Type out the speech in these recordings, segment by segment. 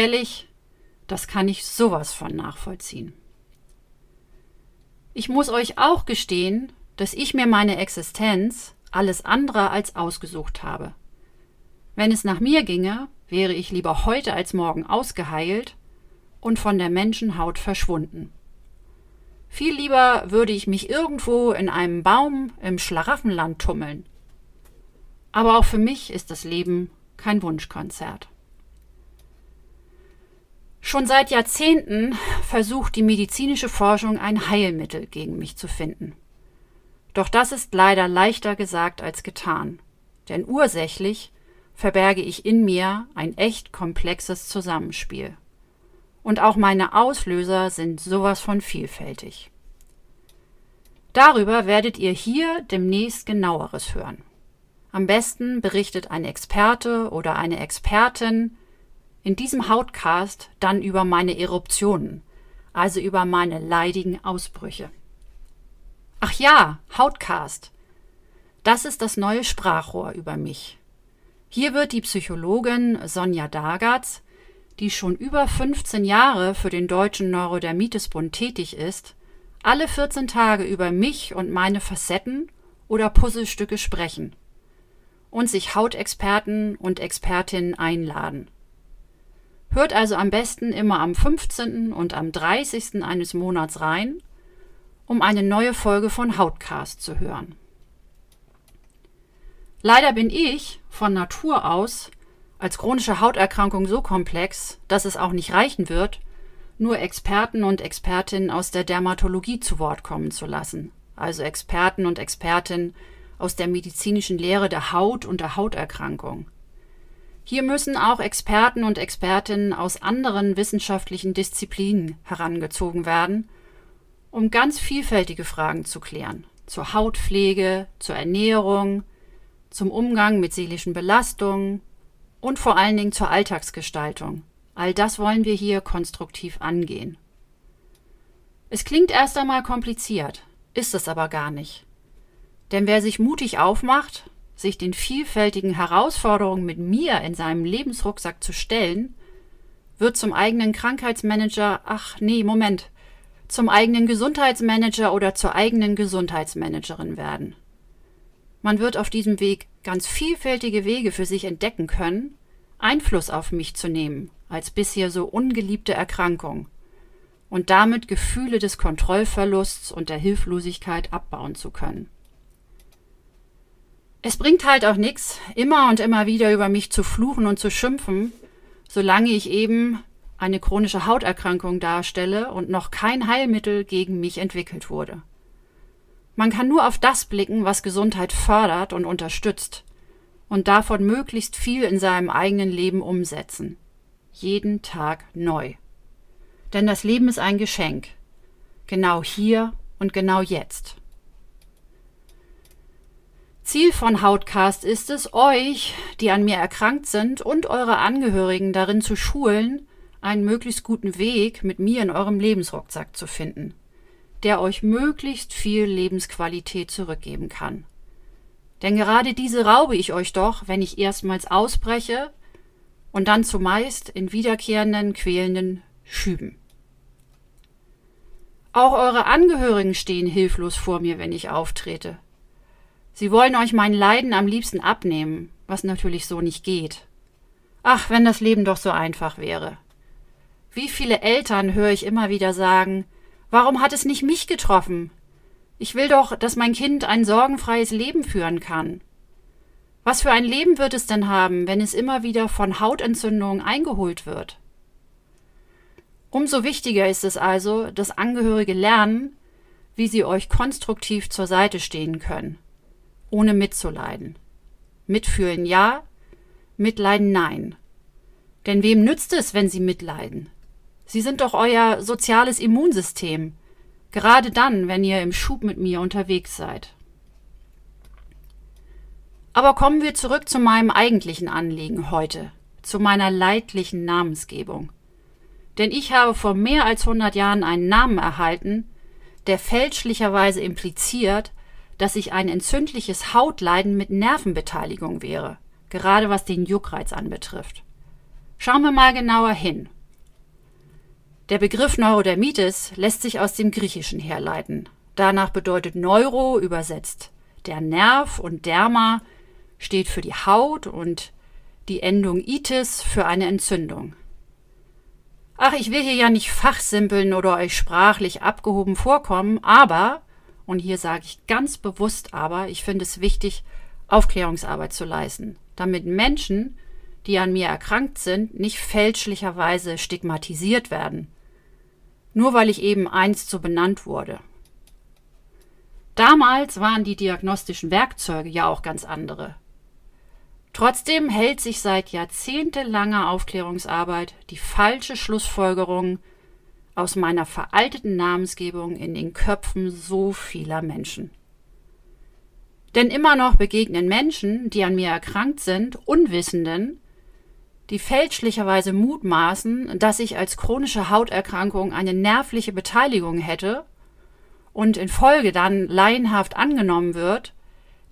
Ehrlich, das kann ich sowas von nachvollziehen. Ich muss euch auch gestehen, dass ich mir meine Existenz alles andere als ausgesucht habe. Wenn es nach mir ginge, wäre ich lieber heute als morgen ausgeheilt und von der Menschenhaut verschwunden. Viel lieber würde ich mich irgendwo in einem Baum im Schlaraffenland tummeln. Aber auch für mich ist das Leben kein Wunschkonzert. Schon seit Jahrzehnten versucht die medizinische Forschung ein Heilmittel gegen mich zu finden. Doch das ist leider leichter gesagt als getan, denn ursächlich verberge ich in mir ein echt komplexes Zusammenspiel. Und auch meine Auslöser sind sowas von vielfältig. Darüber werdet ihr hier demnächst genaueres hören. Am besten berichtet ein Experte oder eine Expertin in diesem Hautcast dann über meine Eruptionen, also über meine leidigen Ausbrüche. Ach ja, Hautcast. Das ist das neue Sprachrohr über mich. Hier wird die Psychologin Sonja Dagatz, die schon über 15 Jahre für den Deutschen Neurodermitesbund tätig ist, alle 14 Tage über mich und meine Facetten oder Puzzlestücke sprechen und sich Hautexperten und Expertinnen einladen. Hört also am besten immer am 15. und am 30. eines Monats rein um eine neue Folge von Hautcast zu hören. Leider bin ich von Natur aus als chronische Hauterkrankung so komplex, dass es auch nicht reichen wird, nur Experten und Expertinnen aus der Dermatologie zu Wort kommen zu lassen, also Experten und Expertinnen aus der medizinischen Lehre der Haut und der Hauterkrankung. Hier müssen auch Experten und Expertinnen aus anderen wissenschaftlichen Disziplinen herangezogen werden, um ganz vielfältige Fragen zu klären. Zur Hautpflege, zur Ernährung, zum Umgang mit seelischen Belastungen und vor allen Dingen zur Alltagsgestaltung. All das wollen wir hier konstruktiv angehen. Es klingt erst einmal kompliziert, ist es aber gar nicht. Denn wer sich mutig aufmacht, sich den vielfältigen Herausforderungen mit mir in seinem Lebensrucksack zu stellen, wird zum eigenen Krankheitsmanager, ach nee, Moment, zum eigenen Gesundheitsmanager oder zur eigenen Gesundheitsmanagerin werden. Man wird auf diesem Weg ganz vielfältige Wege für sich entdecken können, Einfluss auf mich zu nehmen als bisher so ungeliebte Erkrankung und damit Gefühle des Kontrollverlusts und der Hilflosigkeit abbauen zu können. Es bringt halt auch nichts, immer und immer wieder über mich zu fluchen und zu schimpfen, solange ich eben eine chronische Hauterkrankung darstelle und noch kein Heilmittel gegen mich entwickelt wurde. Man kann nur auf das blicken, was Gesundheit fördert und unterstützt, und davon möglichst viel in seinem eigenen Leben umsetzen. Jeden Tag neu. Denn das Leben ist ein Geschenk. Genau hier und genau jetzt. Ziel von Hautcast ist es, euch, die an mir erkrankt sind, und eure Angehörigen darin zu schulen, einen möglichst guten Weg mit mir in eurem Lebensrucksack zu finden, der euch möglichst viel Lebensqualität zurückgeben kann. Denn gerade diese raube ich euch doch, wenn ich erstmals ausbreche und dann zumeist in wiederkehrenden, quälenden Schüben. Auch eure Angehörigen stehen hilflos vor mir, wenn ich auftrete. Sie wollen euch mein Leiden am liebsten abnehmen, was natürlich so nicht geht. Ach, wenn das Leben doch so einfach wäre. Wie viele Eltern höre ich immer wieder sagen, warum hat es nicht mich getroffen? Ich will doch, dass mein Kind ein sorgenfreies Leben führen kann. Was für ein Leben wird es denn haben, wenn es immer wieder von Hautentzündungen eingeholt wird? Umso wichtiger ist es also, dass Angehörige lernen, wie sie euch konstruktiv zur Seite stehen können, ohne mitzuleiden. Mitfühlen ja, Mitleiden nein. Denn wem nützt es, wenn sie mitleiden? Sie sind doch euer soziales Immunsystem. Gerade dann, wenn ihr im Schub mit mir unterwegs seid. Aber kommen wir zurück zu meinem eigentlichen Anliegen heute, zu meiner leidlichen Namensgebung. Denn ich habe vor mehr als 100 Jahren einen Namen erhalten, der fälschlicherweise impliziert, dass ich ein entzündliches Hautleiden mit Nervenbeteiligung wäre, gerade was den Juckreiz anbetrifft. Schauen wir mal genauer hin. Der Begriff Neurodermitis lässt sich aus dem Griechischen herleiten. Danach bedeutet Neuro übersetzt der Nerv und Derma steht für die Haut und die Endung itis für eine Entzündung. Ach, ich will hier ja nicht fachsimpeln oder euch sprachlich abgehoben vorkommen, aber, und hier sage ich ganz bewusst aber, ich finde es wichtig, Aufklärungsarbeit zu leisten, damit Menschen, die an mir erkrankt sind, nicht fälschlicherweise stigmatisiert werden, nur weil ich eben einst so benannt wurde. Damals waren die diagnostischen Werkzeuge ja auch ganz andere. Trotzdem hält sich seit jahrzehntelanger Aufklärungsarbeit die falsche Schlussfolgerung aus meiner veralteten Namensgebung in den Köpfen so vieler Menschen. Denn immer noch begegnen Menschen, die an mir erkrankt sind, Unwissenden, die fälschlicherweise mutmaßen, dass ich als chronische Hauterkrankung eine nervliche Beteiligung hätte und in Folge dann laienhaft angenommen wird,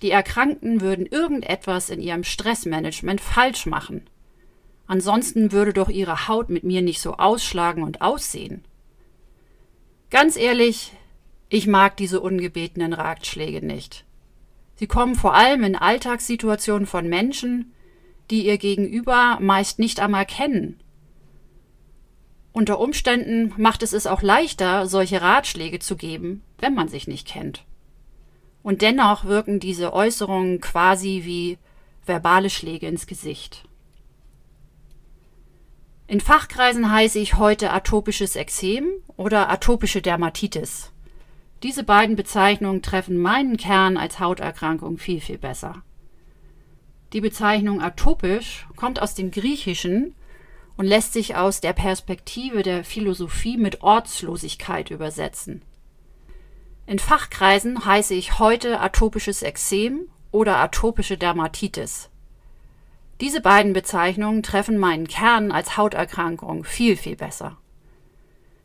die Erkrankten würden irgendetwas in ihrem Stressmanagement falsch machen. Ansonsten würde doch ihre Haut mit mir nicht so ausschlagen und aussehen. Ganz ehrlich, ich mag diese ungebetenen Ratschläge nicht. Sie kommen vor allem in Alltagssituationen von Menschen, die ihr Gegenüber meist nicht einmal kennen. Unter Umständen macht es es auch leichter, solche Ratschläge zu geben, wenn man sich nicht kennt. Und dennoch wirken diese Äußerungen quasi wie verbale Schläge ins Gesicht. In Fachkreisen heiße ich heute atopisches Ekzem oder atopische Dermatitis. Diese beiden Bezeichnungen treffen meinen Kern als Hauterkrankung viel, viel besser. Die Bezeichnung atopisch kommt aus dem Griechischen und lässt sich aus der Perspektive der Philosophie mit Ortslosigkeit übersetzen. In Fachkreisen heiße ich heute atopisches Ekzem oder atopische Dermatitis. Diese beiden Bezeichnungen treffen meinen Kern als Hauterkrankung viel, viel besser.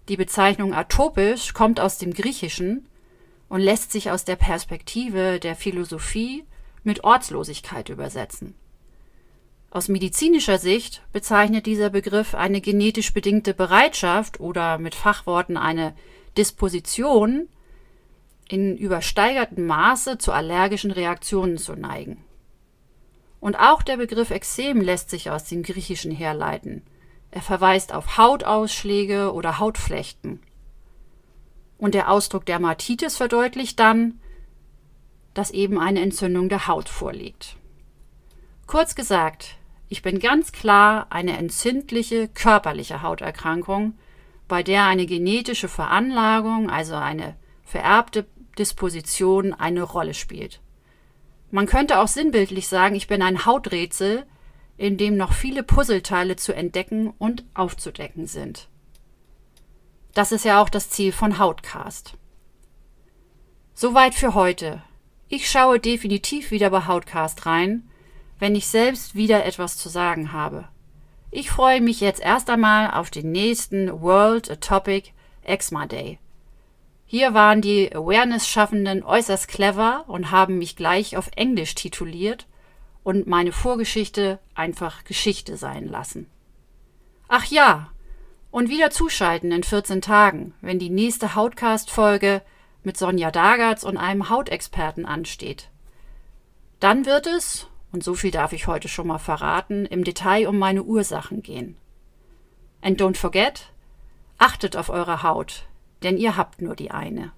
Die Bezeichnung atopisch kommt aus dem Griechischen und lässt sich aus der Perspektive der Philosophie mit Ortslosigkeit übersetzen. Aus medizinischer Sicht bezeichnet dieser Begriff eine genetisch bedingte Bereitschaft oder mit Fachworten eine Disposition, in übersteigertem Maße zu allergischen Reaktionen zu neigen. Und auch der Begriff Ekzem lässt sich aus dem Griechischen herleiten. Er verweist auf Hautausschläge oder Hautflechten. Und der Ausdruck Dermatitis verdeutlicht dann, dass eben eine Entzündung der Haut vorliegt. Kurz gesagt, ich bin ganz klar eine entzündliche körperliche Hauterkrankung, bei der eine genetische Veranlagung, also eine vererbte Disposition eine Rolle spielt. Man könnte auch sinnbildlich sagen, ich bin ein Hauträtsel, in dem noch viele Puzzleteile zu entdecken und aufzudecken sind. Das ist ja auch das Ziel von Hautcast. Soweit für heute. Ich schaue definitiv wieder bei Hautcast rein, wenn ich selbst wieder etwas zu sagen habe. Ich freue mich jetzt erst einmal auf den nächsten World Atopic Eczema Day. Hier waren die Awareness-Schaffenden äußerst clever und haben mich gleich auf Englisch tituliert und meine Vorgeschichte einfach Geschichte sein lassen. Ach ja, und wieder zuschalten in 14 Tagen, wenn die nächste Hautcast-Folge mit Sonja Dagatz und einem Hautexperten ansteht. Dann wird es, und so viel darf ich heute schon mal verraten, im Detail um meine Ursachen gehen. And don't forget, achtet auf eure Haut, denn ihr habt nur die eine.